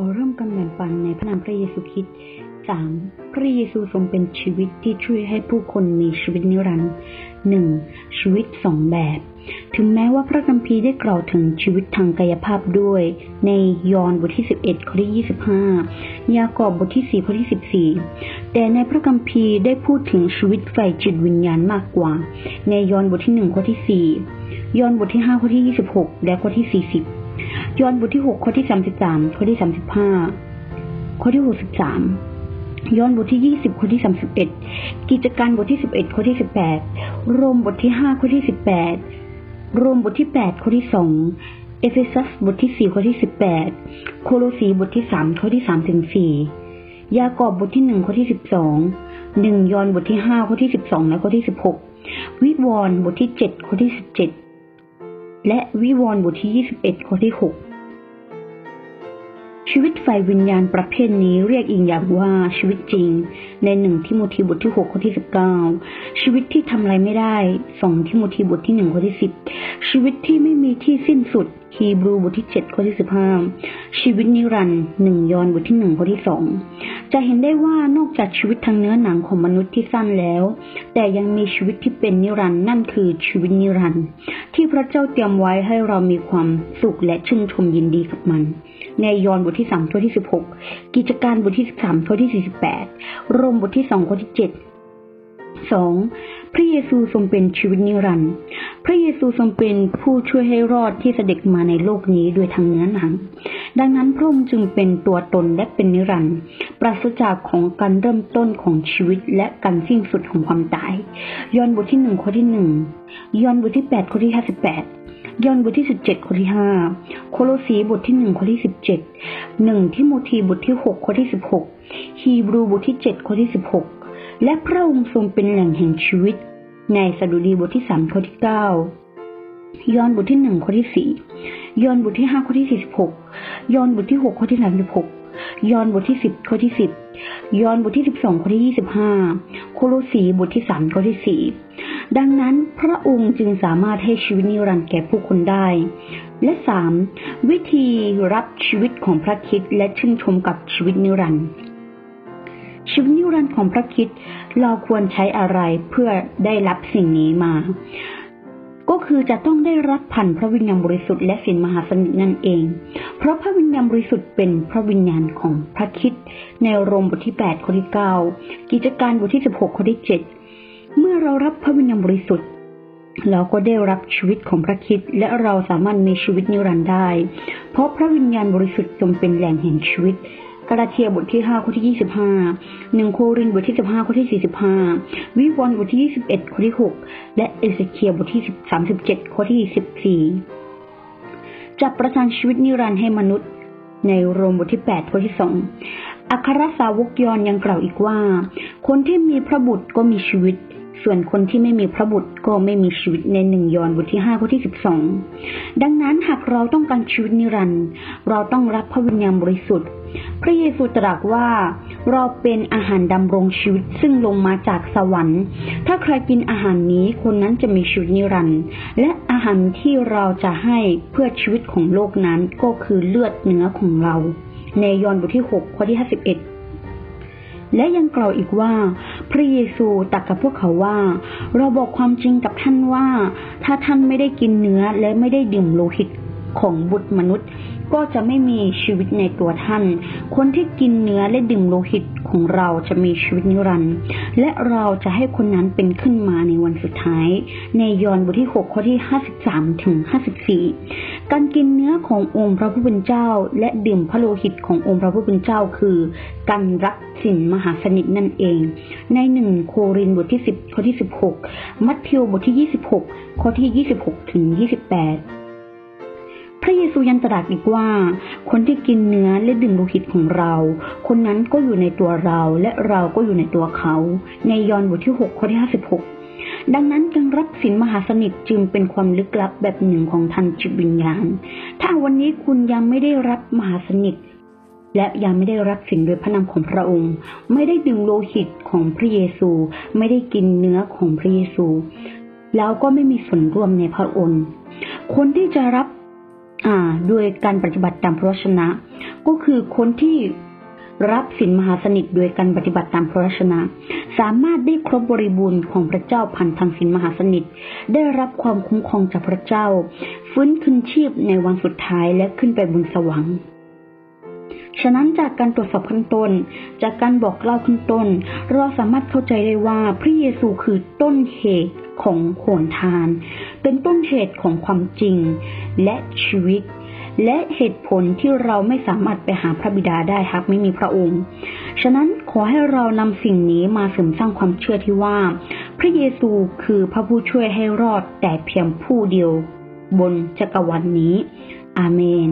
อเริ่มกันแบ่งปันในพระนามพระเยซูคริสต์ 3. พระเยซูทรงเป็นชีวิตที่ช่วยให้ผู้คนมีชีวิตนิรันดร์ 1. ชีวิตสองแบบ ถึงแม้ว่าพระคัมภีร์ได้กล่าวถึงชีวิตทางกายภาพด้วย ในยอห์นบทที่ 11ข้อที่ 25 ยากอบบทที่ 4 ข้อที่ 14 แต่ในพระคัมภีร์ได้พูดถึงชีวิตฝ่ายจิตวิญญาณมากกว่า ในยอห์นบทที่ 1 ข้อที่ 4 ยอห์นบทที่ 5 ข้อที่ 26 และข้อที่ 40 ยอห์นบทที่6ข้อที่33ข้อที่35ข้อที่63ย้อนบทที่20ข้อที่31กิจการบทที่11ข้อที่18โรมบทที่5ข้อที่18โรมบทที่8ข้อที่2เอเฟซัสบทที่4ข้อที่18โคโลสีบทที่3ข้อที่3ถึง4ยากอบบทที่1ข้อที่12 1ยอห์นบทที่5ข้อที่12และข้อที่16วิวรณ์บทที่7ข้อที่17 และวิวรณ์บทที่ 21 ข้อที่ 6 ชีวิตฝ่ายวิญญาณประเภทนี้เรียกอีกอย่างว่าชีวิตจริง ในหนึ่งทิโมธีบทที่หกข้อที่สิบเก้าชีวิตที่ทำอะไรไม่ได้สองทิโมธีบทที่หนึ่งข้อที่สิบชีวิตที่ไม่มีที่สิ้นสุดฮีบรูบทที่เจ็ดข้อที่สิบห้าชีวิตนิรันดร์หนึ่งยอนบทที่หนึ่งข้อที่สอง จะเห็นได้ว่านอกจากชีวิตทางเนื้อหนังของมนุษย์ที่สั้นแล้ว แต่ยังมีชีวิตที่เป็นนิรันดร์นั่นคือชีวิตนิรันดร์ที่พระเจ้าเตรียมไว้ให้เรามีความสุขและชื่นชมยินดีกับมัน ในยอห์นบทที่สามข้อที่สิบหกกิจการบทที่สิบสามข้อที่สี่สิบแปดโรมบทที่สองข้อที่เจ็ดสองพระเยซูทรงเป็นชีวิตนิรันดร์ พระเยซูทรงเป็นผู้ช่วยให้รอดที่เสด็จมาในโลกนี้โดยทางเนื้อหนัง ดังนั้นพระองค์จึงเป็นตัวตนและเป็นนิรันดร์ปราศจากของการเริ่มต้นของชีวิตและการสิ้นสุดของความตายยอห์นบทที่หนึ่งข้อที่หนึ่งยอห์นบทที่แปดข้อที่ห้าสิบแปดยอห์นบทที่สิบเจ็ดข้อที่ห้าโคโลสีบทที่หนึ่งข้อที่สิบเจ็ดหนึ่งทิโมธีบทที่หกข้อที่สิบหกฮีบรูบทที่เจ็ดข้อที่สิบหกและพระองค์ทรงเป็นแหล่งแห่งชีวิต ในสดุดีบทที่สามข้อที่เก้ายอห์นบทที่หนึ่งข้อที่สี่ยอห์นบทที่ห้าข้อที่สี่สิบหก ยอห์นบทที่หกข้อที่สามสิบหกยอห์นบทที่สิบข้อที่สิบยอห์นบทที่สิบสองข้อที่ยี่สิบห้าโคโลสีบทที่สามข้อที่สี่ดังนั้นพระองค์จึงสามารถให้ชีวิตนิรันดร์แก่ผู้คนได้ และสามวิธีรับชีวิตของพระคริสต์และชื่นชมกับชีวิตนิรันดร์ชีวิตนิรันดร์ของพระคริสต์เราควรใช้อะไรเพื่อได้รับสิ่งนี้มา คือจะต้องได้รับผ่านพระวิญญาณบริสุทธิ์และสินมหาสนิทนั่นเอง เพราะพระวิญญาณบริสุทธิ์เป็นพระวิญญาณของพระคิดในโรมบทที่8ข้อที่9กิจการบทที่ 16ข้อที่7เมื่อเรารับพระวิญญาณบริสุทธิ์เราก็ได้รับชีวิตของพระคิดและเราสามารถมีชีวิตนิรันดร์ได้ เพราะพระวิญญาณบริสุทธิ์ทรงเป็นแหล่งแห่งชีวิต กาลาเทียบทที่5ข้อที่ 25หนึ่งโครินบทที่ 15 ข้อที่ 45 วิวรณ์บทที่ 21 ข้อที่ 6 และเอเสเคียบทที่ 37 ข้อที่ 14 จะประทานชีวิตนิรันดร์ให้มนุษย์ ในโรมบทที่ 8 ข้อที่ 2 อัครสาวกยอนยังกล่าวอีกว่า คนที่มีพระบุตรก็มีชีวิต ส่วนคนที่ไม่มีพระบุตรก็ไม่มีชีวิตในหนึ่งยอห์นบทที่ห้าข้อที่สิบสองดังนั้นหากเราต้องการชีวิตนิรันดร์เราต้องรับพระวิญญาณบริสุทธิ์ พระเยซูตรัสว่าเราเป็นอาหารดำรงชีวิตซึ่งลงมาจากสวรรค์ ถ้าใครกินอาหารนี้คนนั้นจะมีชีวิตนิรันดร์และอาหารที่เราจะให้เพื่อชีวิตของโลกนั้นก็คือเลือดเนื้อของเรา ในยอห์นบทที่หกข้อที่ห้าสิบเอ็ด และยังกล่าวอีกว่า พระเยซูตรัสกับพวกเขาว่า เราบอกความจริงกับท่านว่า ถ้าท่านไม่ได้กินเนื้อและไม่ได้ดื่มโลหิต ของบุตรมนุษย์ ก็จะไม่มีชีวิตในตัวท่าน คนที่กินเนื้อและดื่มโลหิตของเราจะมีชีวิตนิรันดร์และเราจะให้คนนั้นเป็นขึ้นมาในวันสุดท้าย ในยอห์นบทที่ 6 ข้อที่ 53 ถึง 54 การกินเนื้อขององค์พระผู้เป็นเจ้า และดื่มพระโลหิตขององค์พระผู้เป็นเจ้าคือการรับสินมหาสนิทนั่นเอง ในหนึ่งโครินบทที่ 10 ข้อที่ 16 มัทธิวบทที่ 26 ข้อที่ 26 ถึง 28 พระเยซูยังตรัสอีกว่า คนที่กินเนื้อและดื่มโลหิตของเรา คนนั้นก็อยู่ในตัวเราและเราก็อยู่ในตัวเขา ในยอห์นบทที่ 6 ข้อที่ 56 ดังนั้นการรับสินมหาสนิทจึงเป็นความลึกลับแบบหนึ่งของทันจิตวิญญาณ ถ้าวันนี้คุณยังไม่ได้รับมหาสนิทและยังไม่ได้รับสิ่งโดยพระนามของพระองค์ ไม่ได้ดื่มโลหิตของพระเยซู ไม่ได้กินเนื้อของพระเยซู แล้วก็ไม่มีส่วนร่วมในพระองค์ คนที่จะรับ ด้วยการปฏิบัติตามพระวจนะ ก็คือคนที่รับสินมหาสนิทโดยการปฏิบัติตามพระวจนะ สามารถได้ครบบริบูรณ์ของพระเจ้าผ่านทางสินมหาสนิท ได้รับความคุ้มครองจากพระเจ้า ฟื้นคืนชีพในวันสุดท้ายและขึ้นไปบนสวรรค์ฉะนั้นจากการตรวจสอบขั้นต้น จากการบอกเล่าขั้นต้น เราสามารถเข้าใจได้ว่าพระเยซูคือต้นเหตุของโหนทาน เป็นต้นเหตุของความจริงและชีวิต และเหตุผลที่เราไม่สามารถไปหาพระบิดาได้หากไม่มีพระองค์ ฉะนั้นขอให้เรานำสิ่งนี้มาเสริมสร้างความเชื่อที่ว่า พระเยซูคือพระผู้ช่วยให้รอดแต่เพียงผู้เดียว บนจักรวาลนนี้ อาเมน